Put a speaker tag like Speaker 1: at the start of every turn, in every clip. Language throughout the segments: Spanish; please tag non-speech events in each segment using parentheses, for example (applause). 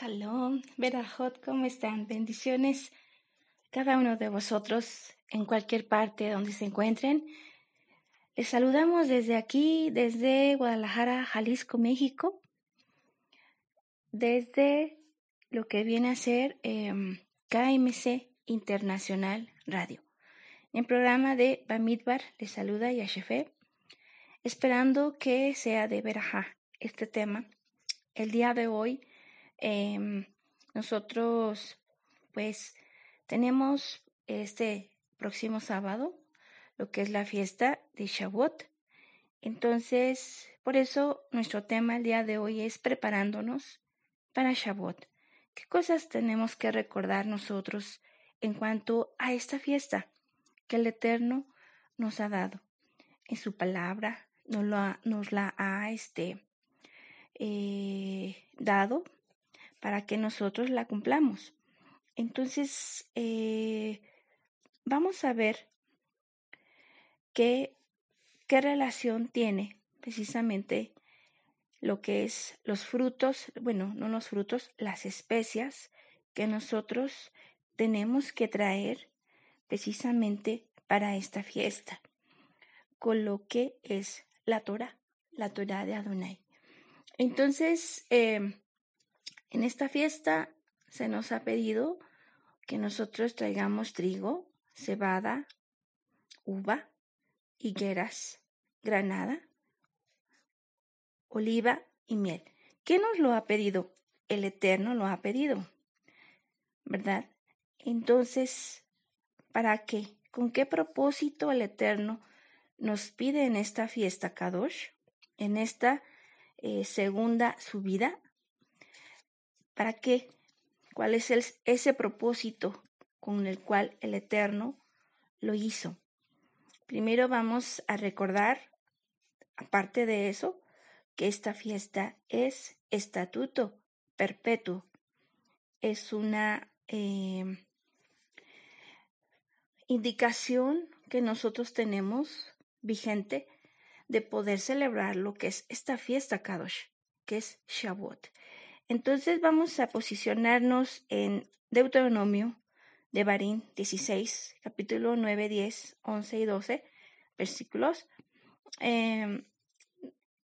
Speaker 1: Shalom, Berajot, ¿cómo están? Bendiciones cada uno de vosotros en cualquier parte donde se encuentren. Les saludamos desde aquí, desde Guadalajara, Jalisco, México, desde lo que viene a ser em, KMC Internacional Radio. En programa de Bamidbar les saluda Yashefe, esperando que sea de Berajá este tema. El día de hoy Em, nosotros, pues, tenemos este próximo sábado lo que es la fiesta de Shavuot. Entonces, por eso nuestro tema el día de hoy es preparándonos para Shavuot. ¿Qué cosas tenemos que recordar nosotros en cuanto a esta fiesta que el Eterno nos ha dado? En su palabra nos, nos la ha este, eh, dado para que nosotros la cumplamos. Entonces, eh, vamos a ver qué, qué relación tiene precisamente lo que es los frutos, bueno, no los frutos, las especias que nosotros tenemos que traer precisamente para esta fiesta, con lo que es la Torah, la Torah de Adonai. Entonces, eh, en esta fiesta se nos ha pedido que nosotros traigamos trigo, cebada, uva, higueras, granada, oliva y miel. ¿Qué nos lo ha pedido? El Eterno lo ha pedido, ¿verdad? Entonces, ¿para qué? ¿Con qué propósito el Eterno nos pide en esta fiesta Kadosh, en esta eh, segunda subida? ¿Para qué? ¿Cuál es ese propósito con el cual el Eterno lo hizo? Primero vamos a recordar, aparte de eso, que esta fiesta es estatuto perpetuo. Es una eh, indicación que nosotros tenemos vigente de poder celebrar lo que es esta fiesta Kadosh, que es Shavuot. Entonces vamos a posicionarnos en Deuteronomio de Barín 16, capítulo 9, 10, 11 y 12 versículos. Em,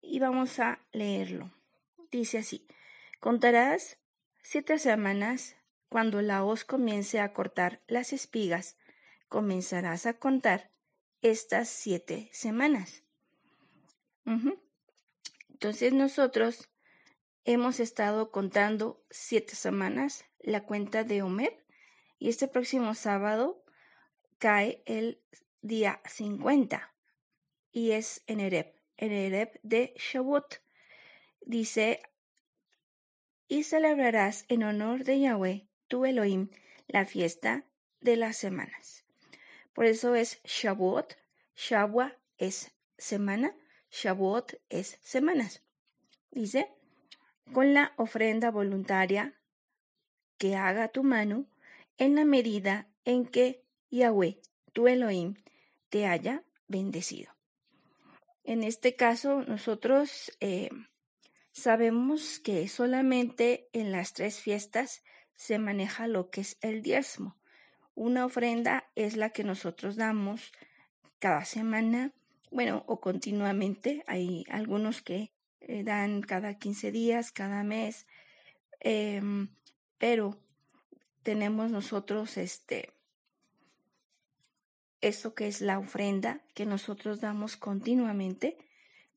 Speaker 1: y vamos a leerlo. Dice así, contarás siete semanas cuando la hoz comience a cortar las espigas, comenzarás a contar estas siete semanas. Entonces nosotros hemos estado contando siete semanas la cuenta de Omer y este próximo sábado cae el día 50 y es en Ereb, en Ereb de Shavuot. Dice, y celebrarás en honor de Yahweh, tu Elohim, la fiesta de las semanas. Por eso es Shavuot, Shavua es semana, Shavuot es semanas. Dice, con la ofrenda voluntaria que haga tu mano en la medida en que Yahweh, tu Elohim, te haya bendecido. En este caso, nosotros eh, sabemos que solamente en las tres fiestas se maneja lo que es el diezmo. Una ofrenda es la que nosotros damos cada semana, bueno, o continuamente. Hay algunos que eh, dan cada 15 días, cada mes, em, pero tenemos nosotros este eso que es la ofrenda que nosotros damos continuamente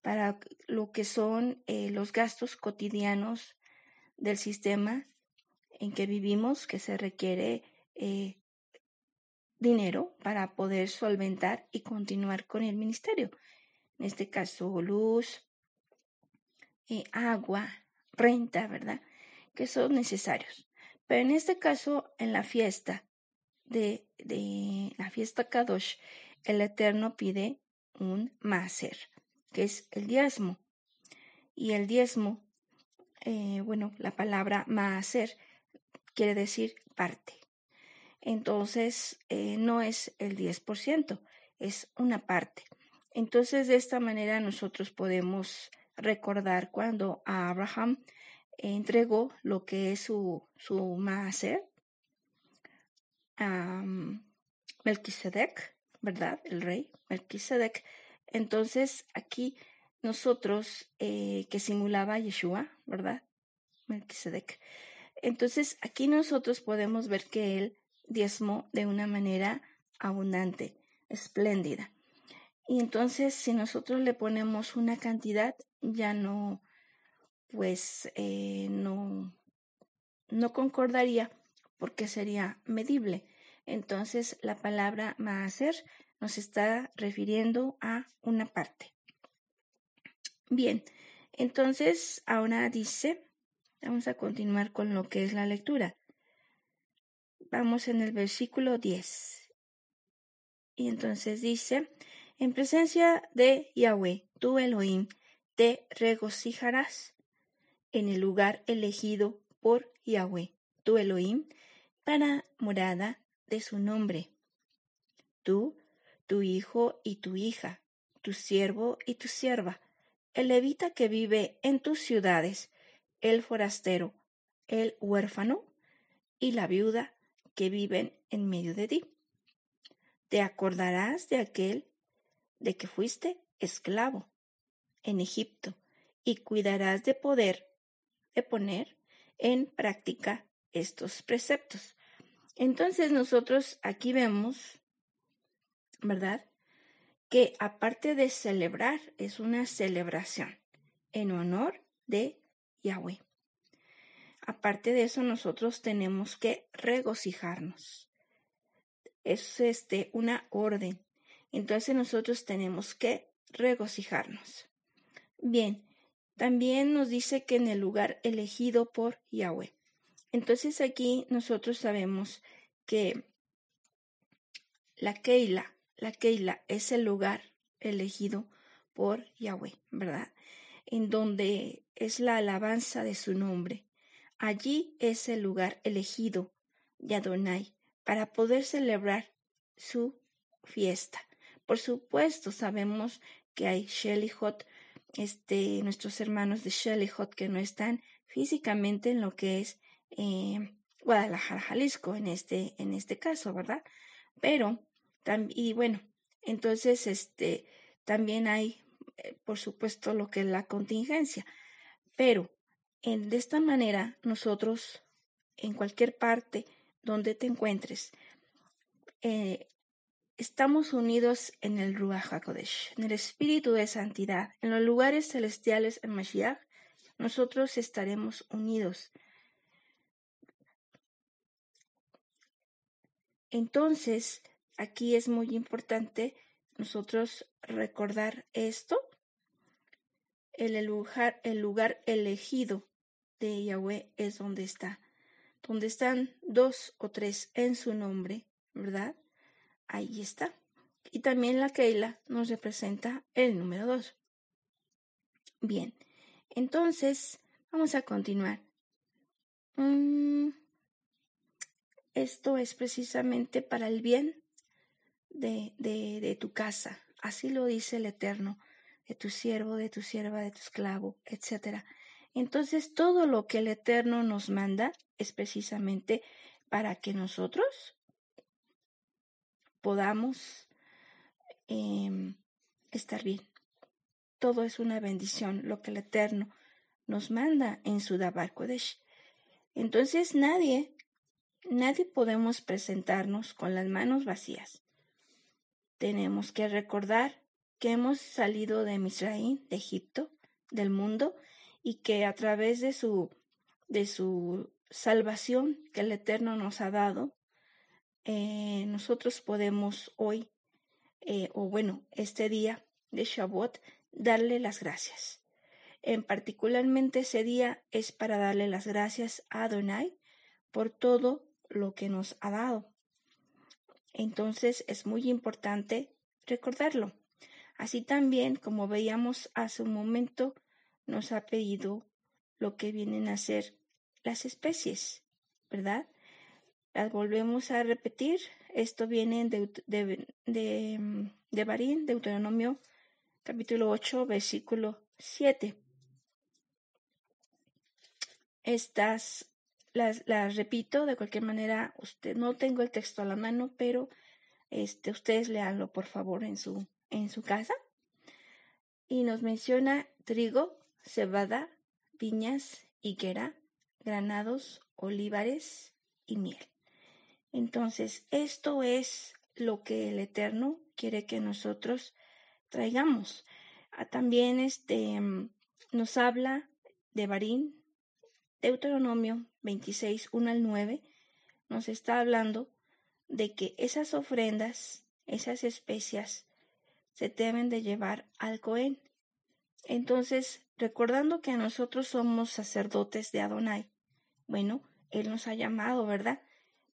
Speaker 1: para lo que son eh, los gastos cotidianos del sistema en que vivimos, que se requiere eh, dinero para poder solventar y continuar con el ministerio. En este caso, luz, agua, renta, ¿verdad? Que son necesarios. Pero en este caso, en la fiesta de, de la fiesta Kadosh, el Eterno pide un maser, que es el diezmo. Y el diezmo, eh, bueno, la palabra maaser quiere decir parte. Entonces, eh, no es el 10%, es una parte. Entonces, de esta manera nosotros podemos recordar cuando Abraham entregó lo que es su, su maaser a Melquisedec, ¿verdad? El rey Melquisedec. Entonces aquí nosotros, eh, que simulaba Yeshua, ¿verdad? Melquisedec. Entonces aquí nosotros podemos ver que él diezmó de una manera abundante, espléndida. Y entonces si nosotros le ponemos una cantidad, ya no, pues eh, no, no concordaría porque sería medible. Entonces la palabra maaser nos está refiriendo a una parte. Bien, entonces ahora dice, vamos a continuar con lo que es la lectura. Vamos en el versículo 10. Y entonces dice, en presencia de Yahweh, tu Elohim, te regocijarás en el lugar elegido por Yahweh, tu Elohim, para morada de su nombre. Tú, tu hijo y tu hija, tu siervo y tu sierva, el levita que vive en tus ciudades, el forastero, el huérfano y la viuda que viven en medio de ti. Te acordarás de aquel de que fuiste esclavo en Egipto y cuidarás de poder de poner en práctica estos preceptos. Entonces nosotros aquí vemos, ¿verdad? Que aparte de celebrar, es una celebración en honor de Yahweh. Aparte de eso, nosotros tenemos que regocijarnos. Es este, una orden. Entonces nosotros tenemos que regocijarnos. Bien, también nos dice que en el lugar elegido por Yahweh. Entonces aquí nosotros sabemos que la Keila, la Keila es el lugar elegido por Yahweh, ¿verdad? En donde es la alabanza de su nombre. Allí es el lugar elegido de Adonai para poder celebrar su fiesta. Por supuesto, sabemos que hay Shelihot, este, nuestros hermanos de Shelihot que no están físicamente en lo que es eh, Guadalajara, Jalisco, en este, en este caso, ¿verdad? Pero, y bueno, entonces, este, también hay, eh, por supuesto, lo que es la contingencia, pero en, de esta manera nosotros, en cualquier parte donde te encuentres, eh, estamos unidos en el Ruach HaKodesh, en el espíritu de santidad, en los lugares celestiales en Mashiach, nosotros estaremos unidos Entonces, aquí es muy importante nosotros recordar esto. El lugar, el lugar elegido de Yahweh es donde está. Donde están dos o tres en su nombre, ¿verdad? Ahí está. Y también la Keila nos representa el número dos. Bien, entonces vamos a continuar. Mm, esto es precisamente para el bien de, de, de tu casa. Así lo dice el Eterno, de tu siervo, de tu sierva, de tu esclavo, etc. Entonces todo lo que el Eterno nos manda es precisamente para que nosotros podamos em, estar bien. Todo es una bendición, lo que el Eterno nos manda en su Dabar Kodesh. Entonces nadie Nadie podemos presentarnos con las manos vacías. Tenemos que recordar que hemos salido de Misraín, de Egipto, del mundo, y que a través de su, de su salvación que el Eterno nos ha dado, eh, nosotros podemos hoy, eh, o bueno, este día de Shabbat, darle las gracias. En particularmente ese día es para darle las gracias a Adonai por todo lo que nos ha dado. Entonces es muy importante recordarlo. Así también, como veíamos hace un momento, nos ha pedido lo que vienen a ser las especies, ¿verdad? Las volvemos a repetir. Esto viene de, de, de, de Barín, Deuteronomio capítulo 8, versículo 7. estas las, las, repito, de cualquier manera, usted no tengo el texto a la mano, pero este, ustedes leanlo por favor en su, en su casa. Y nos menciona trigo, cebada, viñas, higuera, granados, olivares y miel. Entonces, esto es lo que el Eterno quiere que nosotros traigamos. Ah, también este, nos habla de Barín, Deuteronomio 26, 1 al 9, nos está hablando de que esas ofrendas, esas especias, se deben de llevar al Cohen. Entonces, recordando que nosotros somos sacerdotes de Adonai, bueno, Él nos ha llamado, ¿verdad?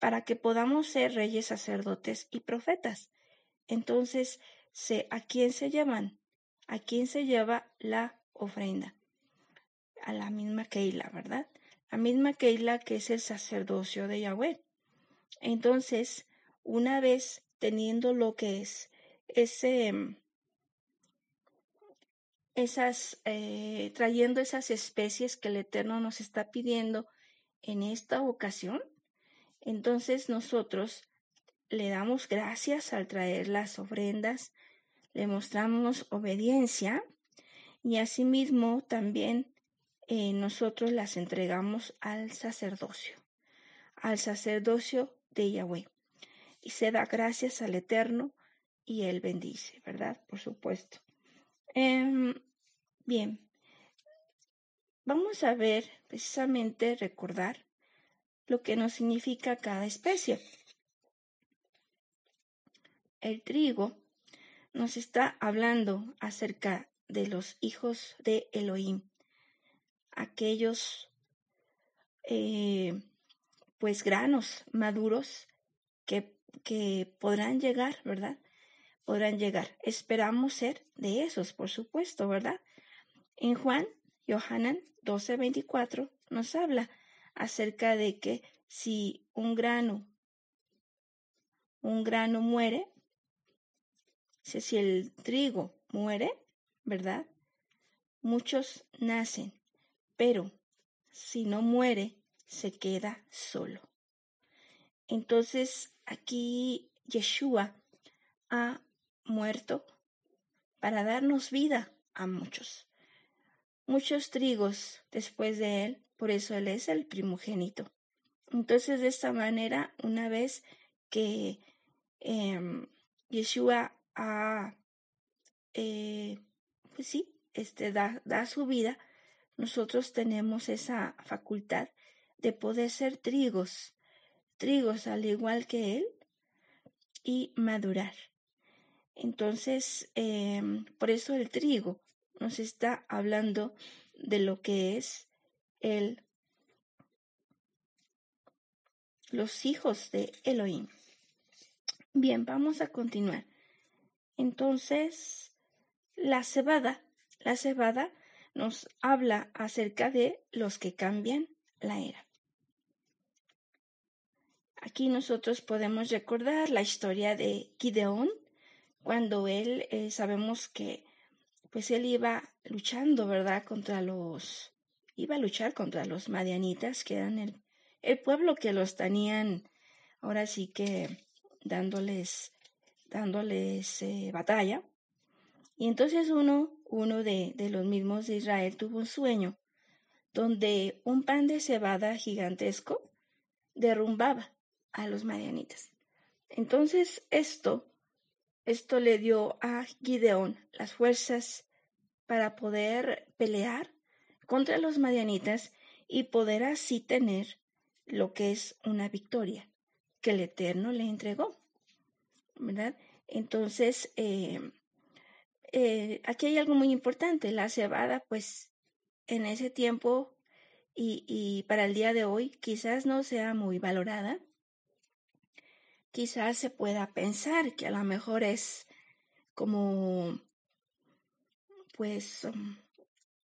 Speaker 1: Para que podamos ser reyes, sacerdotes y profetas. Entonces, ¿a quién se llevan? ¿A quién se lleva la ofrenda? A la misma Keila, ¿verdad? La misma Keila que es el sacerdocio de Yahweh. Entonces, una vez teniendo lo que es ese, esas, eh, trayendo esas especies que el Eterno nos está pidiendo en esta ocasión, entonces nosotros le damos gracias al traer las ofrendas, le mostramos obediencia y asimismo también eh, nosotros las entregamos al sacerdocio, al sacerdocio de Yahweh. Y se da gracias al Eterno y Él bendice, ¿verdad? Por supuesto. Em, bien, vamos a ver precisamente recordar lo que nos significa cada especie. El trigo nos está hablando acerca de los hijos de Elohim, aquellos eh, pues granos maduros que, que podrán llegar, ¿verdad? Podrán llegar. Esperamos ser de esos, por supuesto, ¿verdad? En Juan, Johanan 12:24 nos habla acerca de que si un grano, un grano muere, si el trigo muere, ¿verdad? Muchos nacen, pero si no muere, se queda solo. Entonces aquí Yeshua ha muerto para darnos vida a muchos. Muchos trigos después de él, por eso él es el primogénito. Entonces de esta manera, una vez que em, Yeshua ha, eh, pues sí, este, da, da su vida, nosotros tenemos esa facultad de poder ser trigos, trigos al igual que Él y madurar. Entonces, em, por eso el trigo nos está hablando de lo que es el los hijos de Elohim. Bien, vamos a continuar. Entonces, la cebada, la cebada nos habla acerca de los que cambian la era. Aquí nosotros podemos recordar la historia de Gideón, cuando él eh, sabemos que pues él iba luchando, ¿verdad? Contra los, iba a luchar contra los madianitas, que eran el, pueblo que los tenían ahora sí que dándoles, dándoles eh, batalla. Y entonces uno, uno de, de los mismos de Israel tuvo un sueño donde un pan de cebada gigantesco derrumbaba a los marianitas. Entonces esto, esto le dio a Gideón las fuerzas para poder pelear contra los marianitas y poder así tener lo que es una victoria que el Eterno le entregó. ¿Verdad? Entonces, eh, eh, aquí hay algo muy importante. La cebada, pues, en ese tiempo y, y para el día de hoy quizás no sea muy valorada, quizás se pueda pensar que a lo mejor es como pues um,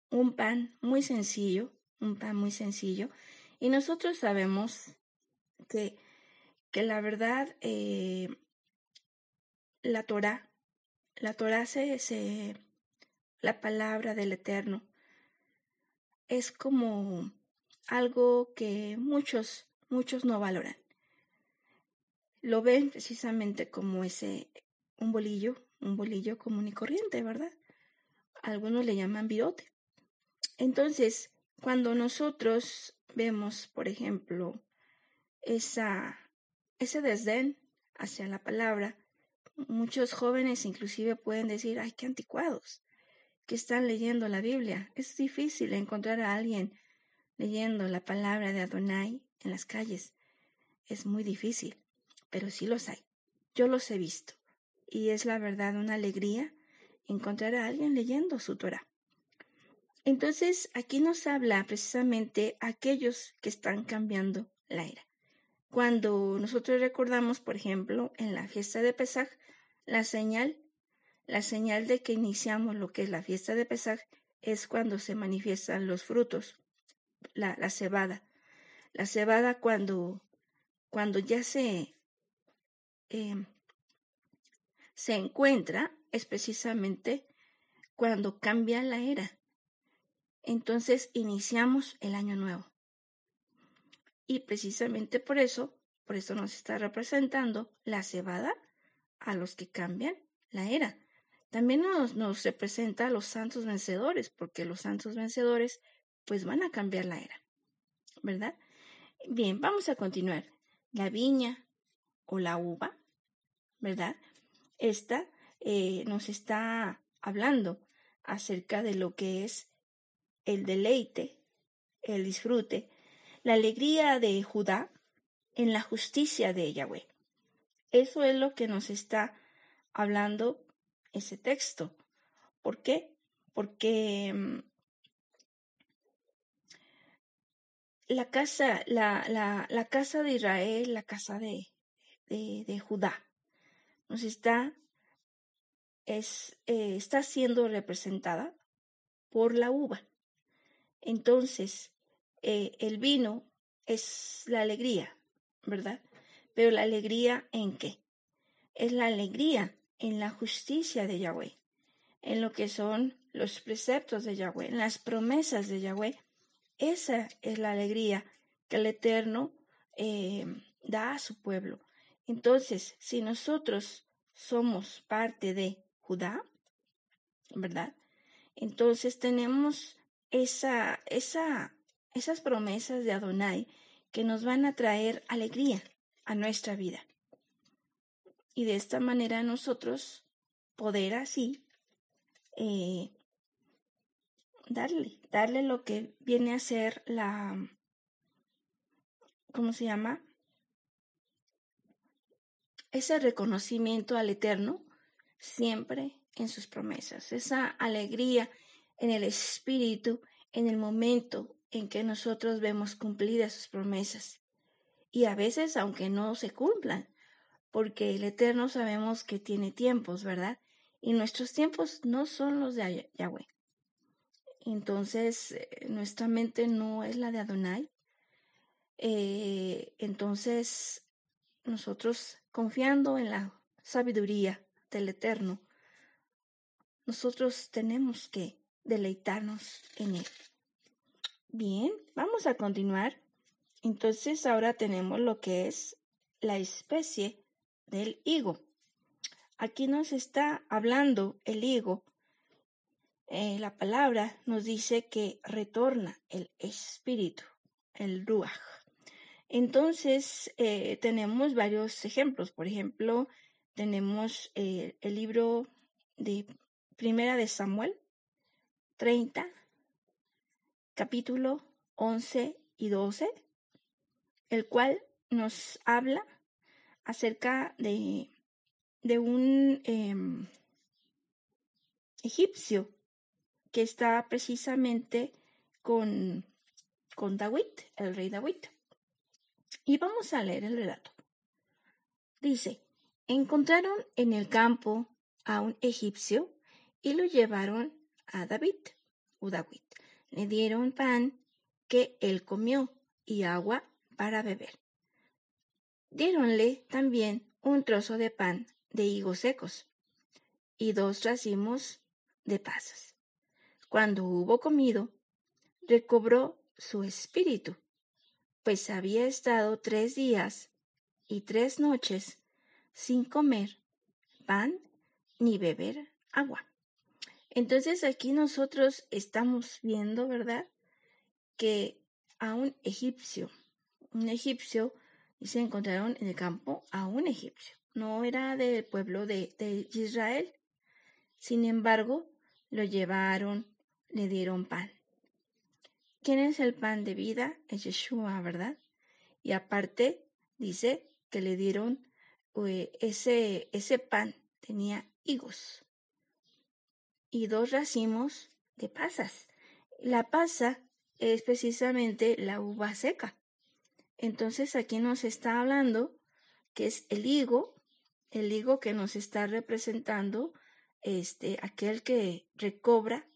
Speaker 1: un pan muy sencillo, un pan muy sencillo. Y nosotros sabemos que, que la verdad, eh, la Torah, la Torah se, la palabra del Eterno, es como algo que muchos, muchos no valoran. Lo ven precisamente como ese, un bolillo, un bolillo común y corriente, ¿verdad? Algunos le llaman virote. Entonces, cuando nosotros vemos, por ejemplo, esa, ese desdén hacia la palabra, muchos jóvenes inclusive pueden decir, ay, qué anticuados, que están leyendo la Biblia. Es difícil encontrar a alguien leyendo la palabra de Adonai en las calles. Es muy difícil, pero sí los hay. Yo los he visto. Y es la verdad una alegría encontrar a alguien leyendo su Torah. Entonces, aquí nos habla precisamente aquellos que están cambiando la era. Cuando nosotros recordamos, por ejemplo, en la fiesta de Pesaj, la señal la señal de que iniciamos lo que es la fiesta de Pesaj es cuando se manifiestan los frutos, la, cebada. La cebada cuando, cuando ya se, em, se encuentra es precisamente cuando cambia la era. Entonces iniciamos el año nuevo. Y precisamente por eso, por eso nos está representando la cebada a los que cambian la era. También nos, nos representa a los santos vencedores, porque los santos vencedores pues van a cambiar la era, ¿verdad? Bien, vamos a continuar. La viña o la uva, ¿verdad? Esta eh, nos está hablando acerca de lo que es el deleite, el disfrute, la alegría de Judá en la justicia de Yahweh. Eso es lo que nos está hablando ese texto. ¿Por qué? Porque mm, la casa, la, la, casa de Israel, la casa de, de, Judá, nos está, es, eh, está siendo representada por la uva. Entonces, eh, el vino es la alegría, ¿verdad? Pero la alegría en qué? Es la alegría en la justicia de Yahweh, en lo que son los preceptos de Yahweh, en las promesas de Yahweh. Esa es la alegría que el Eterno eh, da a su pueblo. Entonces, si nosotros somos parte de Judá, ¿verdad? Entonces tenemos esa, esa, esas promesas de Adonai que nos van a traer alegría a nuestra vida y de esta manera nosotros poder así eh, darle, darle lo que viene a ser la, ¿cómo se llama? Ese reconocimiento al Eterno siempre en sus promesas, esa alegría en el espíritu en el momento en que nosotros vemos cumplidas sus promesas. Y a veces, aunque no se cumplan, porque el Eterno sabemos que tiene tiempos, ¿verdad? Y nuestros tiempos no son los de Yahweh. Entonces, eh, nuestra mente no es la de Adonai. Eh, entonces, nosotros confiando en la sabiduría del Eterno, nosotros tenemos que deleitarnos en Él. Bien, vamos a continuar. Entonces, ahora tenemos lo que es la especie del higo. Aquí nos está hablando el higo. Eh, la palabra nos dice que retorna el espíritu, el ruach. Entonces, eh, tenemos varios ejemplos. Por ejemplo, tenemos eh, el libro de Primera de Samuel 30, capítulo 11 y 12, el cual nos habla acerca de, de un em, egipcio que está precisamente con, con David, el rey David. Y vamos a leer el relato. Dice, encontraron en el campo a un egipcio y lo llevaron a David, o David. Le dieron pan que él comió y agua para beber. Diéronle también un trozo de pan de higos secos y dos racimos de pasas. Cuando hubo comido, recobró su espíritu, pues había estado tres días y tres noches sin comer pan ni beber agua. Entonces aquí nosotros estamos viendo, ¿verdad? Que a un egipcio, un egipcio, y se encontraron en el campo a un egipcio. No era del pueblo de, Israel. Sin embargo, lo llevaron, le dieron pan. ¿Quién es el pan de vida? Es Yeshua, ¿verdad? Y aparte dice que le dieron eh, ese, ese pan, tenía higos y dos racimos de pasas. La pasa es precisamente la uva seca. Entonces aquí nos está hablando que es el higo, el higo que nos está representando este aquel que recobra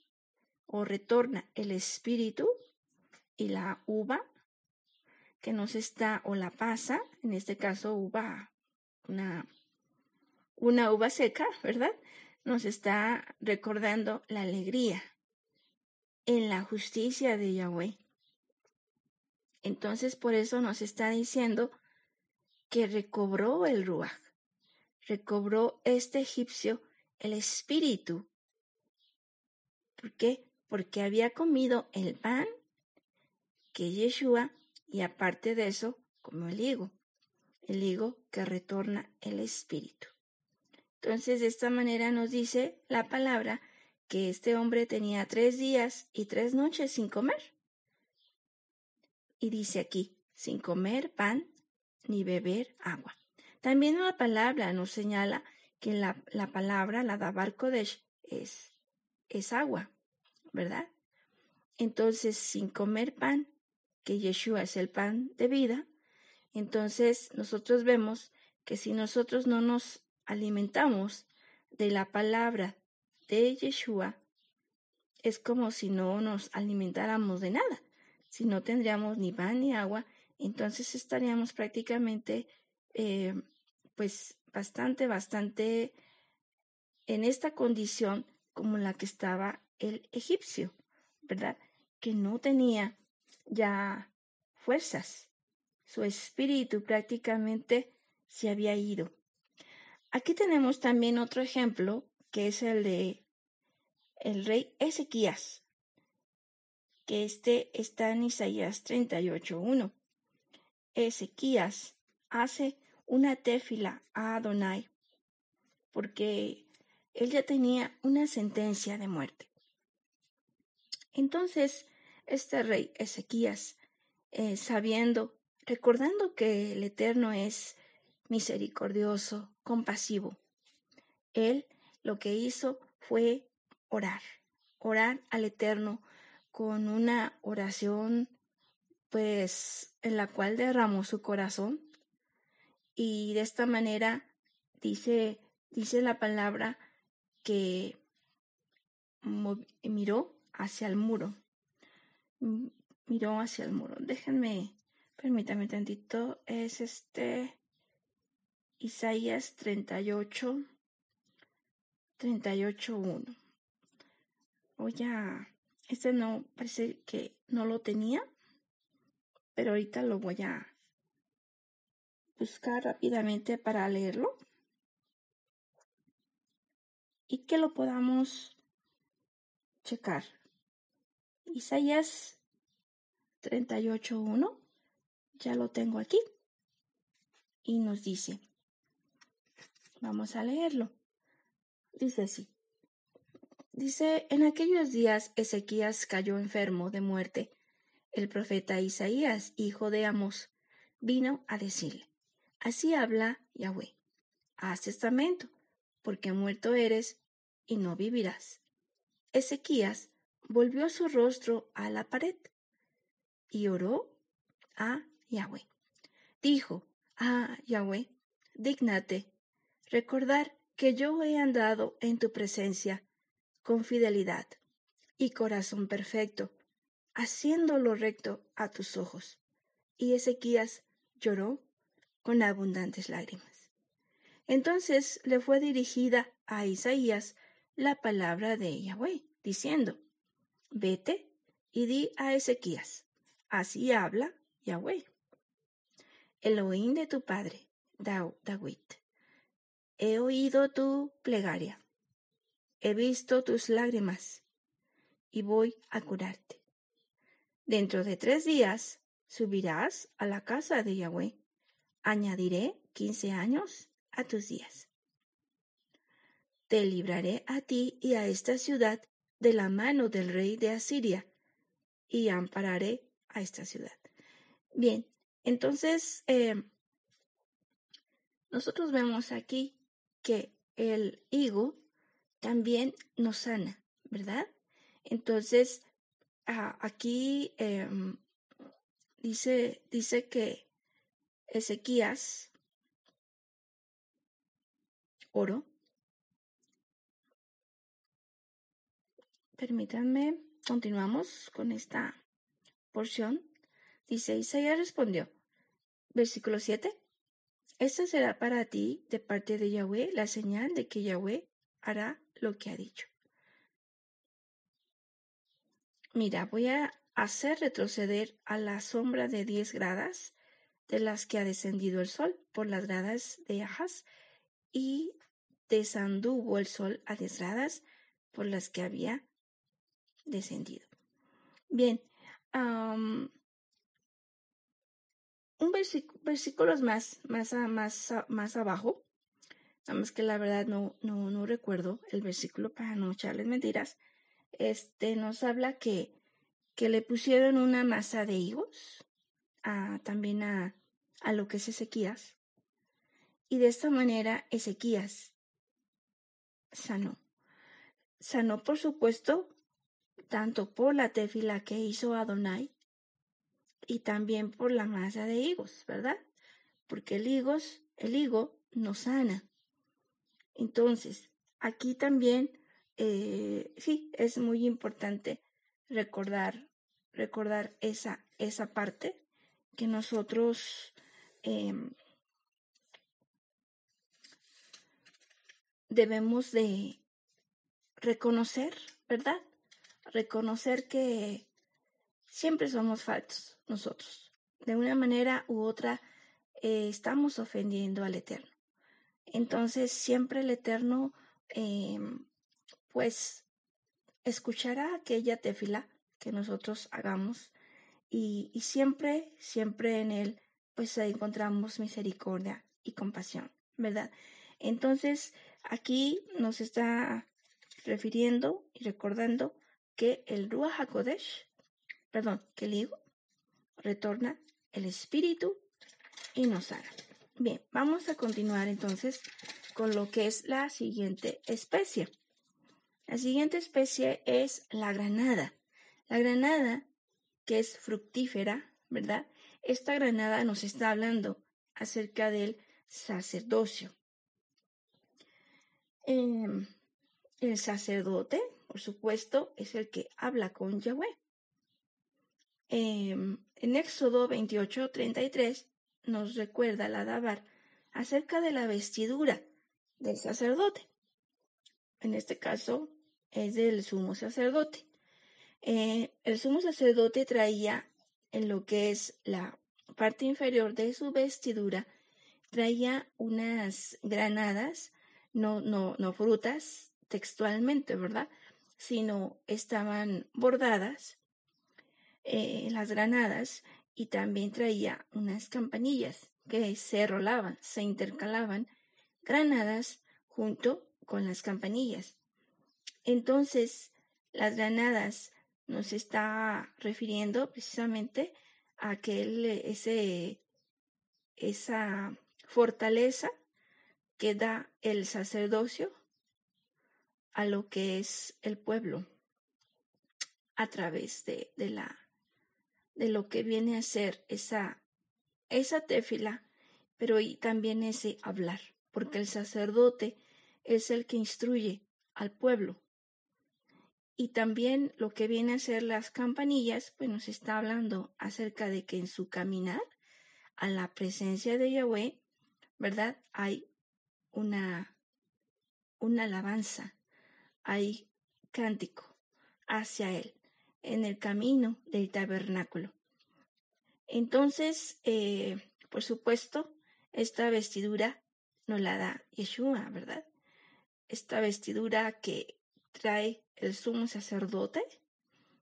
Speaker 1: o retorna el espíritu y la uva que nos está o la pasa, en este caso uva una una uva seca, ¿verdad? Nos está recordando la alegría en la justicia de Yahweh. Entonces por eso nos está diciendo que recobró el Ruach, recobró este egipcio el espíritu. ¿Por qué? Porque había comido el pan que Yeshua y aparte de eso comió el higo, el higo que retorna el espíritu. Entonces, de esta manera nos dice la palabra que este hombre tenía tres días y tres noches sin comer. Y dice aquí, sin comer pan ni beber agua. También la palabra nos señala que la, la palabra, la Dabar Kodesh, es, es agua, ¿verdad? Entonces, sin comer pan, que Yeshua es el pan de vida, entonces nosotros vemos que si nosotros no nos alimentamos de la palabra de Yeshua, es como si no nos alimentáramos de nada. Si no tendríamos ni pan ni agua, entonces estaríamos prácticamente, eh, pues, bastante, bastante en esta condición como la que estaba el egipcio, ¿verdad? Que no tenía ya fuerzas. Su espíritu prácticamente se había ido. Aquí tenemos también otro ejemplo, que es el de el rey Ezequías, que este está en Isaías 38.1. Ezequías hace una tefila a Adonai, porque él ya tenía una sentencia de muerte. Entonces, este rey Ezequías, eh, sabiendo, recordando que el Eterno es misericordioso, compasivo. Él lo que hizo fue orar, orar al Eterno con una oración pues en la cual derramó su corazón. Y de esta manera dice dice la palabra que miró hacia el muro. Miró hacia el muro. Déjenme permítame tantito es este Isaías 38, 38, 1. Voy a, este no, parece que no lo tenía, pero ahorita lo voy a buscar rápidamente para leerlo y que lo podamos checar. Isaías 38.1, ya lo tengo aquí, y nos dice, Vamos a leerlo. Dice así. Dice, en aquellos días Ezequías cayó enfermo de muerte. El profeta Isaías, hijo de Amos, vino a decirle, así habla Yahweh, haz testamento, porque muerto eres y no vivirás. Ezequías volvió su rostro a la pared y oró a Yahweh. Dijo, ah, Yahweh, dígnate recordar que yo he andado en tu presencia con fidelidad y corazón perfecto, haciendo lo recto a tus ojos. Y Ezequías lloró con abundantes lágrimas. Entonces le fue dirigida a Isaías la palabra de Yahweh, diciendo, Vete y di a Ezequías, Así habla Yahweh. Elohim de tu padre, David. He oído tu plegaria. He visto tus lágrimas y voy a curarte. Dentro de tres días subirás a la casa de Yahweh. Añadiré quince años a tus días. Te libraré a ti y a esta ciudad de la mano del rey de Asiria y ampararé a esta ciudad. Bien, entonces eh, nosotros vemos aquí que el higo también nos sana, ¿verdad? Entonces, ah, aquí em, dice, dice que Ezequías oro. Permítanme, continuamos con esta porción. Dice, Isaías respondió, versículo 7, esta será para ti de parte de Yahweh la señal de que Yahweh hará lo que ha dicho. Mira, voy a hacer retroceder a la sombra de diez gradas de las que ha descendido el sol por las gradas de Ahaz y desanduvo el sol a diez gradas por las que había descendido. Bien, un versículo más, más, más, más abajo, nada más que la verdad no, no, no recuerdo el versículo para no echarles mentiras, este, nos habla que, que le pusieron una masa de higos a, también a, a lo que es Ezequías. Y de esta manera Ezequías sanó. Sanó, por supuesto, tanto por la tefila que hizo Adonai y también por la masa de higos, ¿verdad? Porque el, higos, el higo nos sana. Entonces, aquí también eh, sí, es muy importante recordar, recordar esa, esa parte que nosotros em, debemos de reconocer, ¿verdad? Reconocer que siempre somos faltos nosotros. De una manera u otra eh, estamos ofendiendo al Eterno. Entonces siempre el Eterno em, pues escuchará aquella tefila que nosotros hagamos y, siempre, siempre en él pues encontramos misericordia y compasión, ¿verdad? Entonces aquí nos está refiriendo y recordando que el Ruach HaKodesh, perdón, que el retorna el espíritu y nos sana. Bien, vamos a continuar entonces con lo que es la siguiente especie. La siguiente especie es la granada. La granada, que es fructífera, ¿verdad? Esta granada nos está hablando acerca del sacerdocio. Em, el sacerdote, por supuesto, es el que habla con Yahweh. Em, en Éxodo 28, 33 nos recuerda la Dabar acerca de la vestidura del sacerdote. En este caso, es del sumo sacerdote. Eh, el sumo sacerdote traía en lo que es la parte inferior de su vestidura, traía unas granadas, no, no frutas textualmente, ¿verdad? Sino estaban bordadas eh, las granadas y también traía unas campanillas que se rolaban, se intercalaban granadas junto con las campanillas. Entonces, las granadas nos está refiriendo precisamente a que ese, esa fortaleza que da el sacerdocio a lo que es el pueblo a través de, de la de lo que viene a ser esa esa tefila pero y también ese hablar porque el sacerdote es el que instruye al pueblo y también lo que viene a ser las campanillas, pues nos está hablando acerca de que en su caminar a la presencia de Yahweh, ¿verdad? Hay una, una alabanza, hay cántico hacia Él en el camino del tabernáculo. Entonces, eh, por supuesto, esta vestidura nos la da Yeshua, ¿verdad? Esta vestidura que trae el sumo sacerdote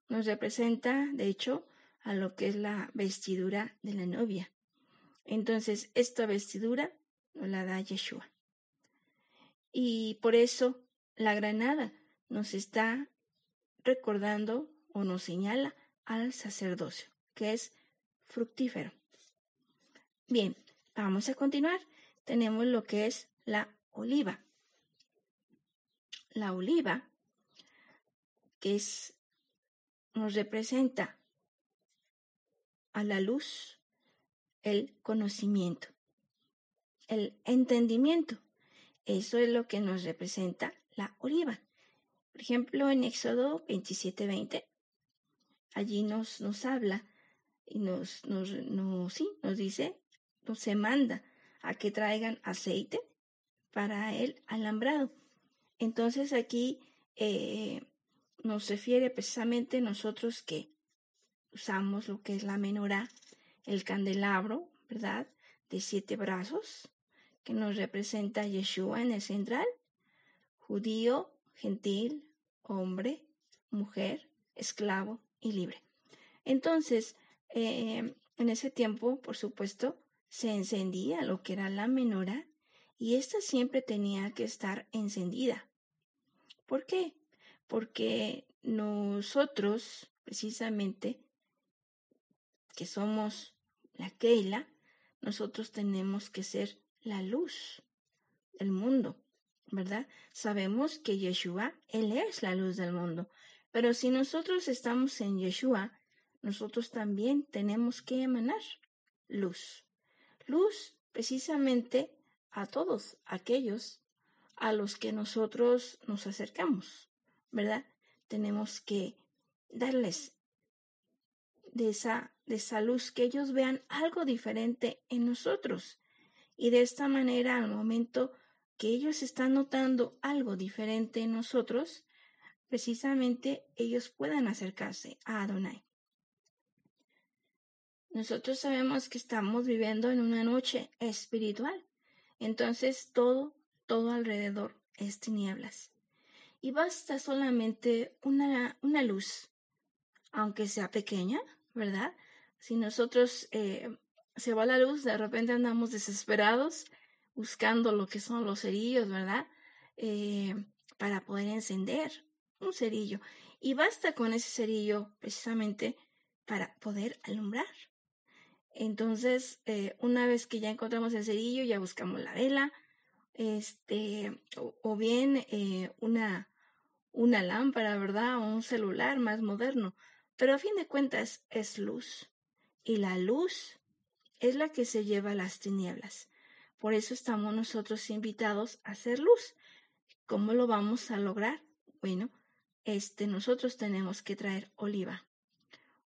Speaker 1: nos representa, de hecho, a lo que es la vestidura de la novia. Entonces, esta vestidura nos la da Yeshua. Y por eso la granada nos está recordando o nos señala al sacerdocio, que es fructífero. Bien, vamos a continuar. Tenemos lo que es la oliva. La oliva, que es, nos representa a la luz el conocimiento, el entendimiento. Eso es lo que nos representa la oliva. Por ejemplo, en Éxodo 27:20, allí nos, nos habla y nos, nos, sí, nos dice, nos se manda a que traigan aceite para el alambrado. Entonces aquí eh, nos refiere precisamente nosotros que usamos lo que es la menorá, el candelabro, ¿verdad? De siete brazos, que nos representa Yeshua en el central, judío, gentil, hombre, mujer, esclavo y libre. Entonces, eh, en ese tiempo, por supuesto, se encendía lo que era la menorá y ésta siempre tenía que estar encendida. ¿Por qué? Porque nosotros, precisamente, que somos la Keila, nosotros tenemos que ser la luz del mundo, ¿verdad? Sabemos que Yeshua, Él es la luz del mundo, pero si nosotros estamos en Yeshua, nosotros también tenemos que emanar luz. Luz precisamente a todos aquellos a los que nosotros nos acercamos, ¿verdad? Tenemos que darles de esa, de esa luz, que ellos vean algo diferente en nosotros. Y de esta manera, al momento que ellos están notando algo diferente en nosotros, precisamente ellos puedan acercarse a Adonai. Nosotros sabemos que estamos viviendo en una noche espiritual, entonces todo, todo alrededor es tinieblas. Y basta solamente una, una luz, aunque sea pequeña, ¿verdad? Si nosotros eh, se va la luz, de repente andamos desesperados buscando lo que son los cerillos, ¿verdad? Eh, para poder encender un cerillo. Y basta con ese cerillo precisamente para poder alumbrar. Entonces, eh, una vez que ya encontramos el cerillo, ya buscamos la vela, este, o, bien una, una lámpara, ¿verdad? O un celular más moderno. Pero a fin de cuentas es luz. Y la luz es la que se lleva las tinieblas. Por eso estamos nosotros invitados a hacer luz. ¿Cómo lo vamos a lograr? Bueno, este, nosotros tenemos que traer oliva.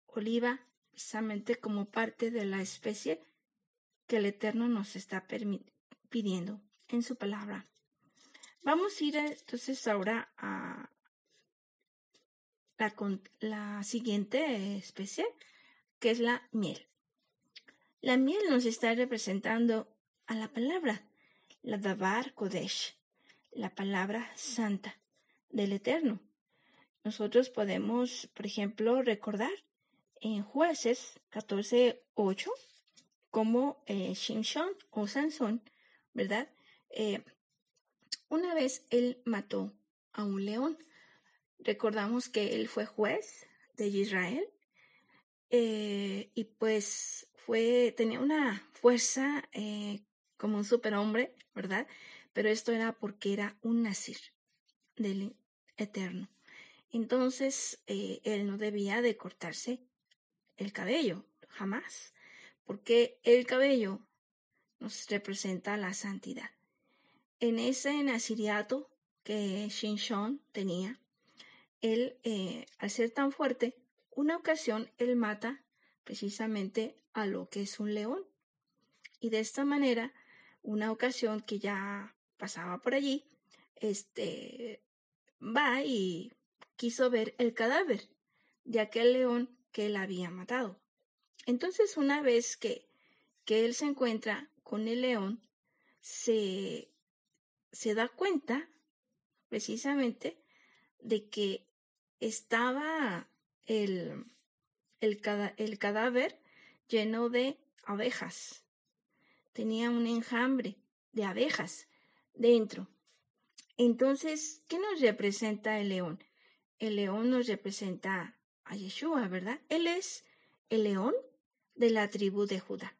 Speaker 1: Oliva precisamente como parte de la especie que el Eterno nos está pidiendo en su palabra. Vamos a ir entonces ahora a, la, siguiente especie, que es la miel. La miel nos está representando a la palabra, la Dabar Kodesh, la palabra santa del Eterno. Nosotros podemos, por ejemplo, recordar en Jueces 14.8 como eh, Shimshon o Sansón, ¿verdad? Eh, una vez él mató a un león Recordamos que él fue juez de Israel eh, y pues fue, tenía una fuerza eh, como un superhombre, ¿verdad? Pero esto era porque era un nazir del Eterno. Entonces, eh, él no debía de cortarse el cabello, jamás, porque el cabello nos representa la santidad. En ese naziriato que Shinshon tenía, él, eh, al ser tan fuerte, una ocasión él mata precisamente a lo que es un león. Y de esta manera, una ocasión que ya pasaba por allí, este va y quiso ver el cadáver de aquel león que él había matado. Entonces, una vez que, que él se encuentra con el león, se, se da cuenta precisamente de que estaba el, el, el cadáver lleno de abejas. Tenía un enjambre de abejas dentro. Entonces, ¿qué nos representa el león? El león nos representa a Yeshua, ¿verdad? Él es el león de la tribu de Judá.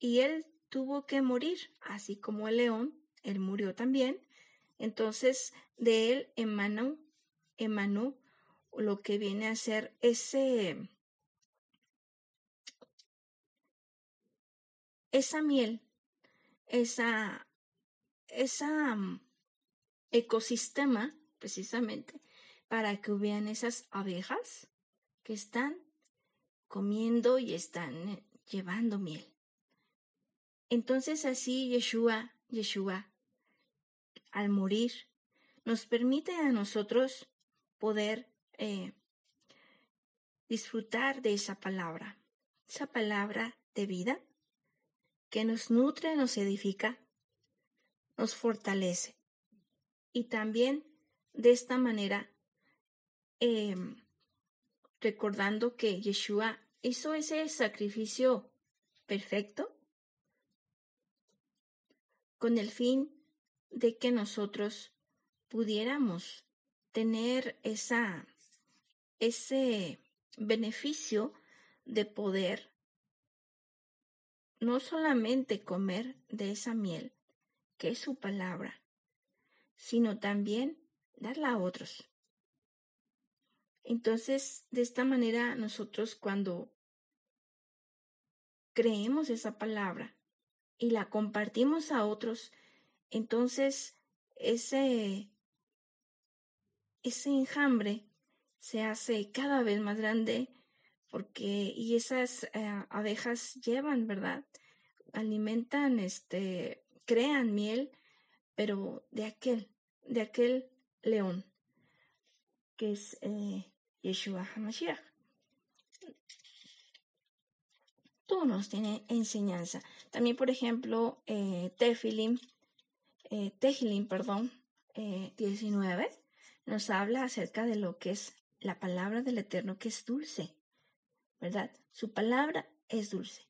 Speaker 1: Y él tuvo que morir, así como el león, él murió también. Entonces, de él emanó, emanó lo que viene a ser ese, esa miel, esa, esa mm, ecosistema, precisamente, para que hubieran esas abejas que están comiendo y están eh, llevando miel. Entonces así Yeshua, Yeshua, al morir, nos permite a nosotros poder eh, disfrutar de esa palabra, esa palabra de vida que nos nutre, nos edifica, nos fortalece. Y también de esta manera, em, recordando que Yeshua hizo ese sacrificio perfecto con el fin de que nosotros pudiéramos tener esa, ese beneficio de poder no solamente comer de esa miel, que es su palabra, sino también darla a otros. Entonces, de esta manera nosotros cuando creemos esa palabra y la compartimos a otros, entonces ese, ese enjambre se hace cada vez más grande porque y esas eh, abejas llevan, ¿verdad? Alimentan, este, crean miel, pero de aquel, de aquel león, que es eh, Yeshua HaMashiach. Todo nos tiene enseñanza. También, por ejemplo, eh, Tefilim, eh, perdón, 19, eh, nos habla acerca de lo que es la palabra del Eterno, que es dulce, ¿verdad? Su palabra es dulce.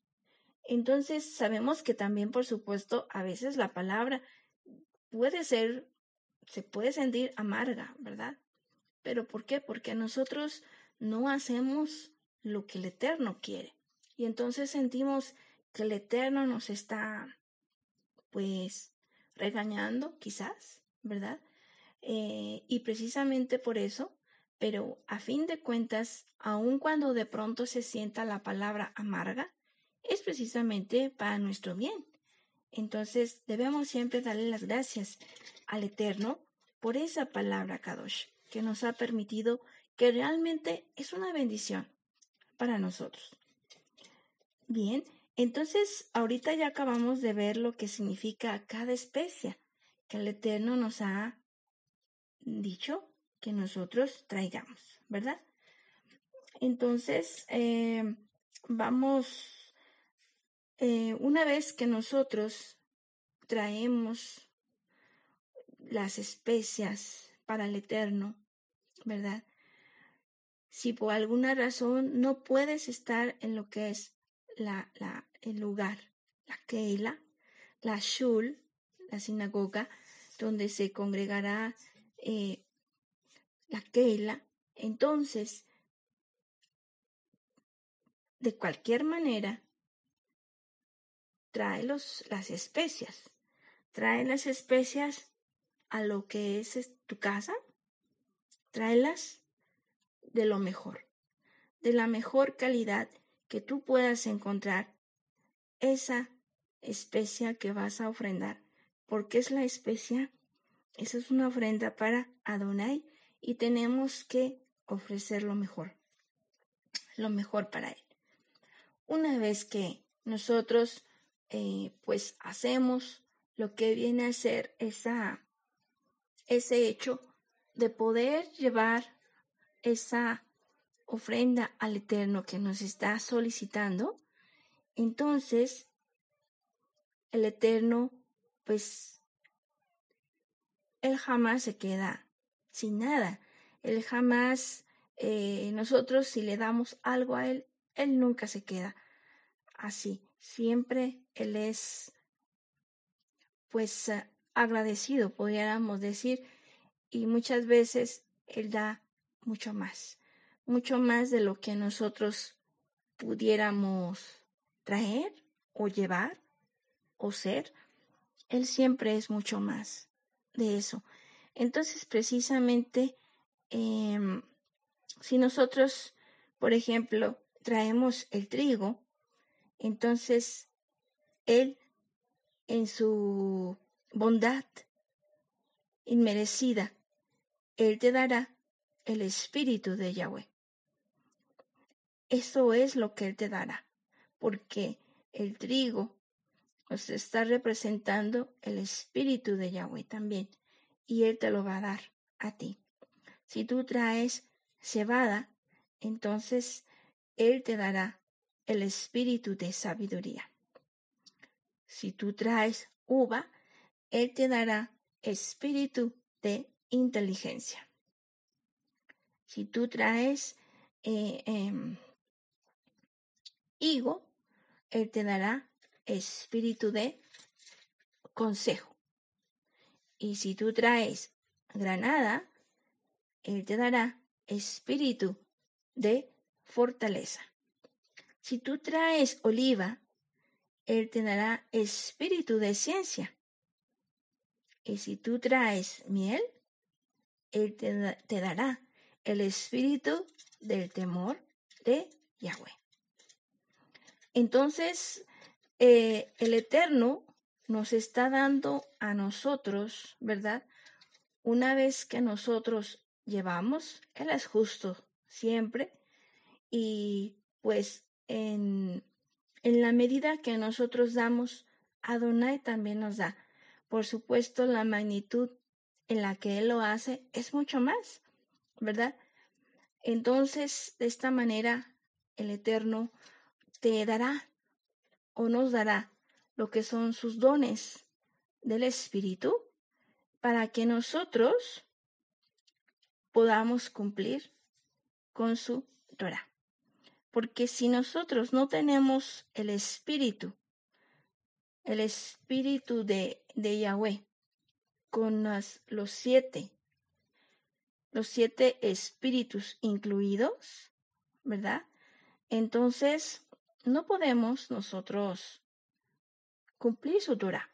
Speaker 1: Entonces, sabemos que también, por supuesto, a veces la palabra puede ser, se puede sentir amarga, ¿verdad? ¿Pero por qué? Porque nosotros no hacemos lo que el Eterno quiere. Y entonces sentimos que el Eterno nos está, pues, regañando, quizás, ¿verdad? Eh, y precisamente por eso, pero a fin de cuentas, aun cuando de pronto se sienta la palabra amarga, es precisamente para nuestro bien. Entonces debemos siempre darle las gracias al Eterno por esa palabra Kadosh que nos ha permitido, que realmente es una bendición para nosotros. Bien, entonces ahorita ya acabamos de ver lo que significa cada especie que el Eterno nos ha dicho que nosotros traigamos, ¿verdad? Entonces, eh, vamos, eh, una vez que nosotros traemos las especias para el Eterno, ¿verdad? Si por alguna razón no puedes estar en lo que es la, la, el lugar, la Keila, la Shul, la sinagoga, donde se congregará eh, la Keila, entonces, de cualquier manera, trae los, las especias, trae las especias a lo que es tu casa, tráelas de lo mejor, de la mejor calidad que tú puedas encontrar esa especia que vas a ofrendar, porque es la especia, esa es una ofrenda para Adonai y tenemos que ofrecer lo mejor, lo mejor para él. Una vez que nosotros eh, pues hacemos lo que viene a ser esa ese hecho de poder llevar esa ofrenda al Eterno que nos está solicitando, entonces el Eterno, pues, Él jamás se queda sin nada. Él jamás, eh, nosotros si le damos algo a Él, Él nunca se queda así. Siempre Él es, pues, agradecido, podríamos decir, y muchas veces Él da mucho más, mucho más de lo que nosotros pudiéramos traer o llevar o ser. Él siempre es mucho más de eso. Entonces, precisamente, em, si nosotros, por ejemplo, traemos el trigo, entonces Él, en su bondad inmerecida, Él te dará el espíritu de Yahweh. Eso es lo que Él te dará, porque el trigo nos está representando el espíritu de Yahweh también, y Él te lo va a dar a ti. Si tú traes cebada, entonces Él te dará el espíritu de sabiduría. Si tú traes uva, Él te dará espíritu de inteligencia. Si tú traes eh, em, higo, Él te dará espíritu de consejo. Y si tú traes granada, Él te dará espíritu de fortaleza. Si tú traes oliva, Él te dará espíritu de ciencia. Y si tú traes miel, Él te, dará el espíritu del temor de Yahweh. Entonces, eh, el Eterno nos está dando a nosotros, ¿verdad? Una vez que nosotros llevamos, Él es justo siempre, y pues en, en la medida que nosotros damos, Adonai también nos da. Por supuesto, la magnitud en la que Él lo hace es mucho más, ¿verdad? Entonces, de esta manera, el Eterno te dará o nos dará lo que son sus dones del Espíritu para que nosotros podamos cumplir con su Torah. Porque si nosotros no tenemos el Espíritu, el Espíritu de, de Yahweh, con los siete, los siete espíritus incluidos, ¿verdad? Entonces, no podemos nosotros cumplir su Torah.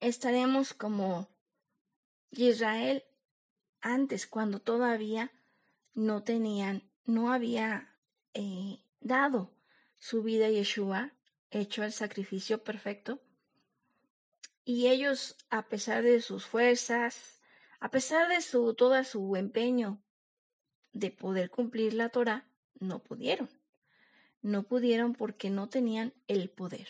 Speaker 1: Estaremos como Israel antes, cuando todavía no tenían, no había eh, dado su vida a Yeshua, hecho el sacrificio perfecto. Y ellos, a pesar de sus fuerzas, a pesar de su, todo su empeño de poder cumplir la Torah, no pudieron. No pudieron porque no tenían el poder.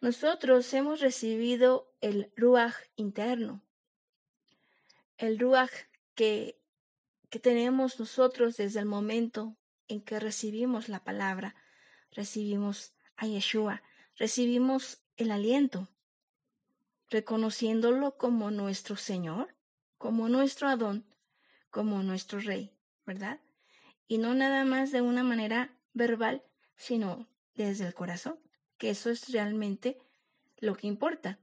Speaker 1: Nosotros hemos recibido el Ruach interno, el Ruach que, que tenemos nosotros desde el momento en que recibimos la palabra, recibimos a Yeshua, recibimos el aliento, reconociéndolo como nuestro Señor, como nuestro Adón, como nuestro Rey, ¿verdad? Y no nada más de una manera verbal, sino desde el corazón, que eso es realmente lo que importa.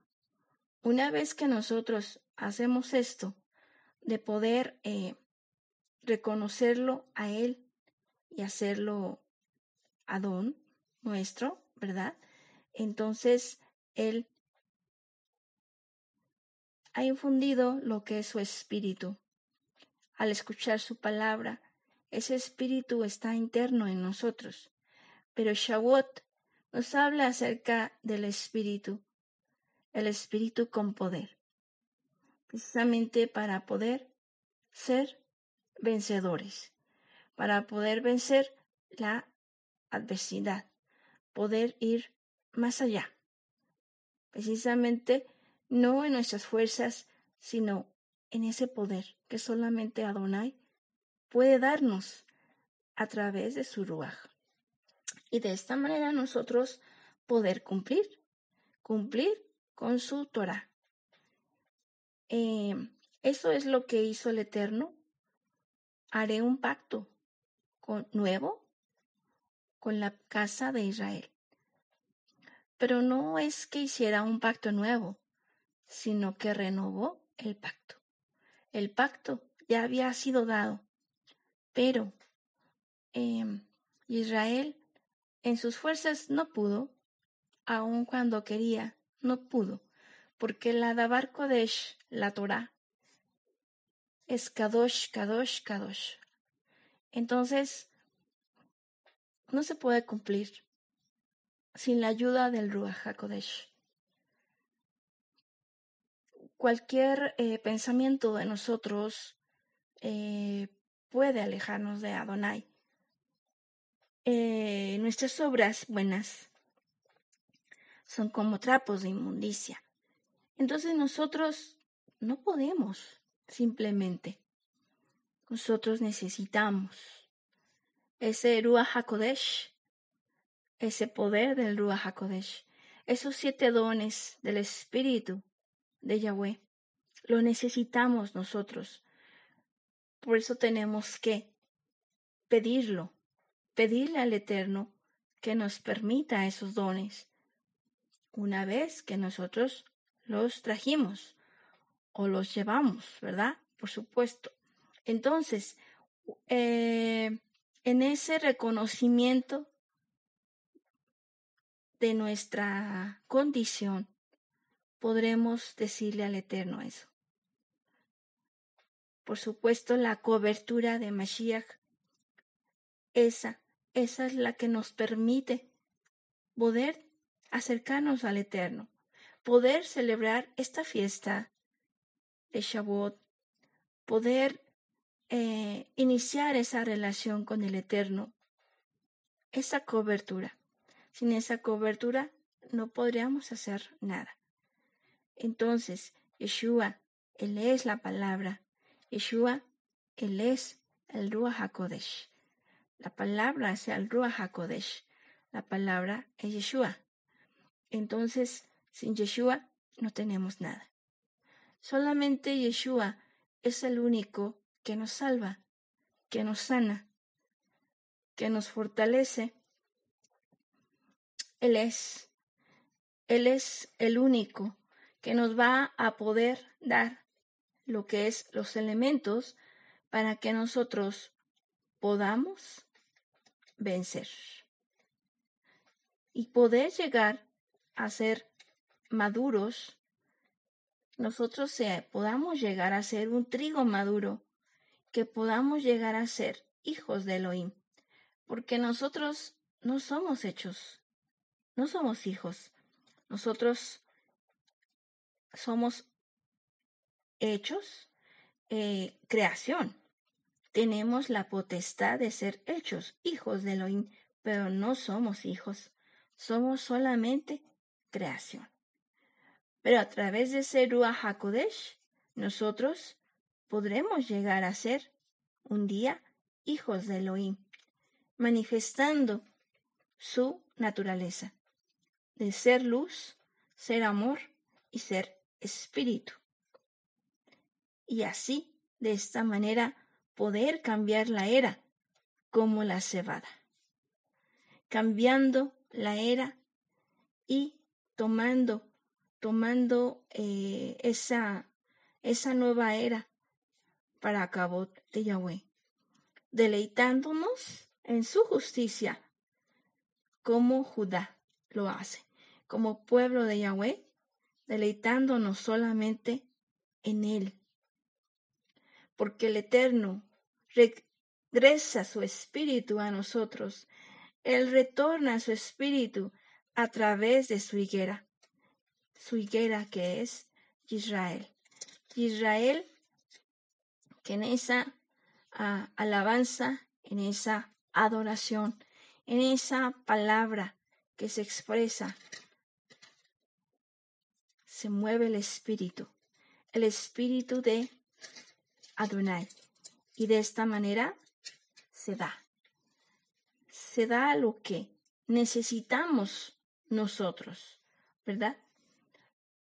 Speaker 1: Una vez que nosotros hacemos esto, de poder eh, reconocerlo a Él y hacerlo Adón nuestro, ¿verdad? Entonces Él ha infundido lo que es su espíritu. Al escuchar su palabra, ese espíritu está interno en nosotros pero Shavuot nos habla acerca del Espíritu, el Espíritu con poder, precisamente para poder ser vencedores, para poder vencer la adversidad, poder ir más allá, precisamente no en nuestras fuerzas, sino en ese poder que solamente Adonai puede darnos a través de su ruaj. Y de esta manera nosotros poder cumplir, cumplir con su Torah. Eh, eso es lo que hizo el Eterno. Haré un pacto con, nuevo con la casa de Israel. Pero no es que hiciera un pacto nuevo, sino que renovó el pacto. El pacto ya había sido dado, pero em, Israel en sus fuerzas no pudo, aun cuando quería, no pudo, porque la Dabar Kodesh, la Torah, es Kadosh, Kadosh, Kadosh. Entonces, no se puede cumplir sin la ayuda del Ruach HaKodesh. Cualquier eh, pensamiento de nosotros eh, puede alejarnos de Adonai. Eh, nuestras obras buenas son como trapos de inmundicia. Entonces nosotros no podemos simplemente. Nosotros necesitamos ese Ruach HaKodesh, ese poder del Ruach HaKodesh, esos siete dones del Espíritu de Yahweh. Lo necesitamos nosotros. Por eso tenemos que pedirlo, pedirle al Eterno que nos permita esos dones una vez que nosotros los trajimos o los llevamos, ¿verdad? Por supuesto. Entonces, eh, en ese reconocimiento de nuestra condición, podremos decirle al Eterno eso. Por supuesto, la cobertura de Mashiach, esa, esa es la que nos permite poder acercarnos al Eterno, poder celebrar esta fiesta de Shavuot, poder eh, iniciar esa relación con el Eterno, esa cobertura. Sin esa cobertura no podríamos hacer nada. Entonces, Yeshua, Él es la palabra. Yeshua, Él es el Ruach HaKodesh. La palabra es el Ruach HaKodesh. La palabra es Yeshua. Entonces, sin Yeshua no tenemos nada. Solamente Yeshua es el único que nos salva, que nos sana, que nos fortalece. Él es, Él es el único que nos va a poder dar lo que es los elementos para que nosotros podamos vencer y poder llegar a ser maduros. Nosotros podamos llegar a ser un trigo maduro, que podamos llegar a ser hijos de Elohim, porque nosotros no somos hechos, no somos hijos, nosotros somos hechos, eh, creación. Tenemos la potestad de ser hechos hijos de Elohim, pero no somos hijos, somos solamente creación. Pero a través de Ruach HaKodesh, nosotros podremos llegar a ser un día hijos de Elohim, manifestando su naturaleza de ser luz, ser amor y ser espíritu. Y así, de esta manera, poder cambiar la era como la cebada, cambiando la era y tomando tomando eh, esa, esa nueva era para cabo de Yahweh, deleitándonos en su justicia, como Judá lo hace, como pueblo de Yahweh, deleitándonos solamente en Él. Porque el Eterno regresa su espíritu a nosotros, Él retorna su espíritu a través de su higuera su higuera que es Israel. Israel que en esa ah, alabanza, en esa adoración, en esa palabra que se expresa, se mueve el espíritu, el espíritu de Adonai. Y de esta manera se da. Se da lo que necesitamos nosotros, ¿verdad?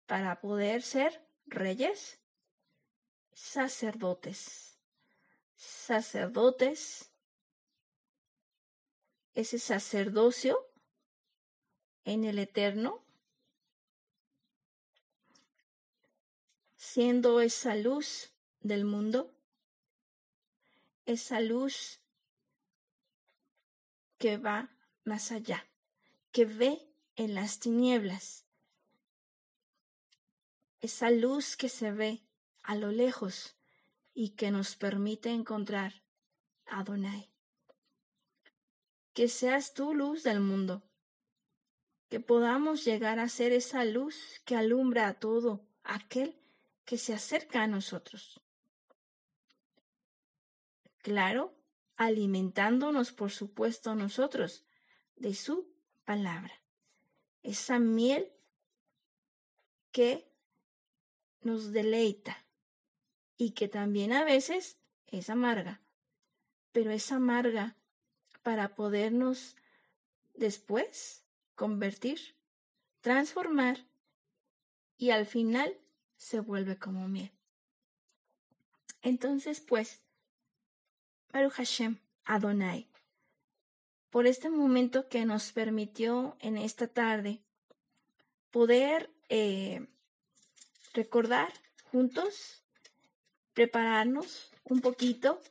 Speaker 1: Para poder ser reyes, sacerdotes, sacerdotes, ese sacerdocio en el eterno, siendo esa luz del mundo, esa luz que va más allá, que ve en las tinieblas, esa luz que se ve a lo lejos y que nos permite encontrar a Adonai. Que seas tú luz del mundo, que podamos llegar a ser esa luz que alumbra a todo aquel que se acerca a nosotros. Claro, alimentándonos, por supuesto, nosotros de su palabra. Esa miel que nos deleita y que también a veces es amarga, pero es amarga para podernos después convertir, transformar y al final se vuelve como miel. Entonces, pues, Baruch Hashem, Adonai, por este momento que nos permitió en esta tarde poder eh, recordar juntos, prepararnos un poquito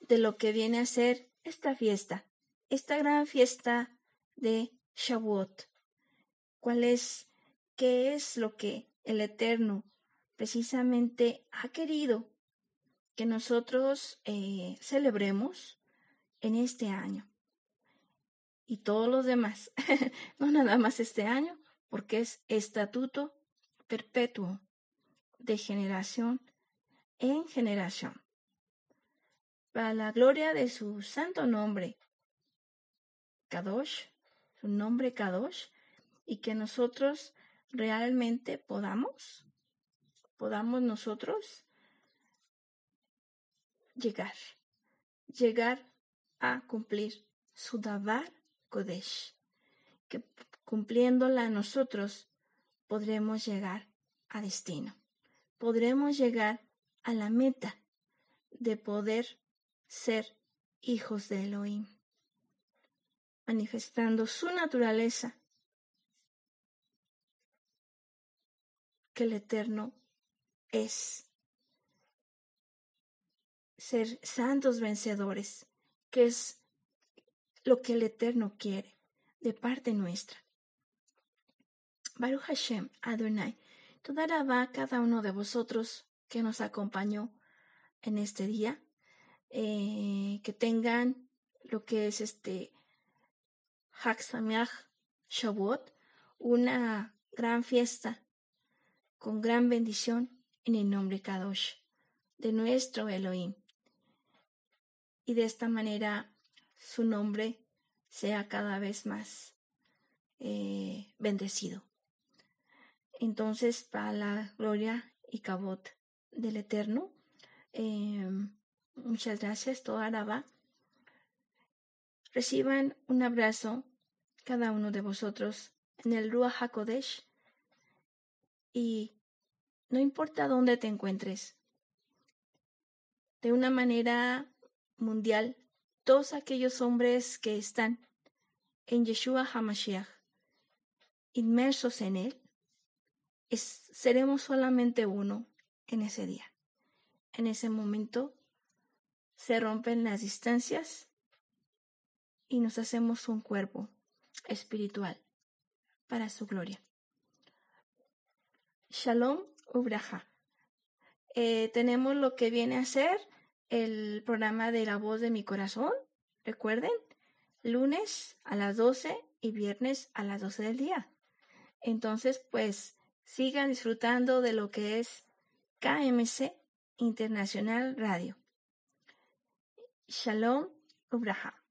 Speaker 1: de lo que viene a ser esta fiesta, esta gran fiesta de Shavuot. ¿Cuál es, qué es lo que el Eterno precisamente ha querido que nosotros eh, celebremos en este año. Y todos los demás, (laughs) no nada más este año, porque es estatuto perpetuo de generación en generación. Para la gloria de su santo nombre, Kadosh, su nombre Kadosh, y que nosotros realmente podamos podamos nosotros llegar, llegar a cumplir su Davar Kodesh, que cumpliéndola nosotros podremos llegar a destino, podremos llegar a la meta de poder ser hijos de Elohim, manifestando su naturaleza que el Eterno es ser santos vencedores, que es lo que el Eterno quiere de parte nuestra. Baruch Hashem, Adonai, toda va a cada uno de vosotros que nos acompañó en este día, eh, que tengan lo que es este Hak Shavuot, una gran fiesta con gran bendición en el nombre Kadosh de nuestro Elohim. Y de esta manera su nombre sea cada vez más eh, bendecido. Entonces, para la gloria y cabot del Eterno, eh, muchas gracias, toda va. Reciban un abrazo cada uno de vosotros en el Ruach HaKodesh y no importa dónde te encuentres. De una manera mundial, todos aquellos hombres que están en Yeshua HaMashiach, inmersos en él, seremos solamente uno en ese día. En ese momento se rompen las distancias y nos hacemos un cuerpo espiritual para su gloria. Shalom Ubraja. Eh, tenemos lo que viene a ser el programa de La Voz de mi Corazón. Recuerden, lunes a las 12 y viernes a las 12 del día. Entonces, pues sigan disfrutando de lo que es KMC Internacional Radio. Shalom Ubraja.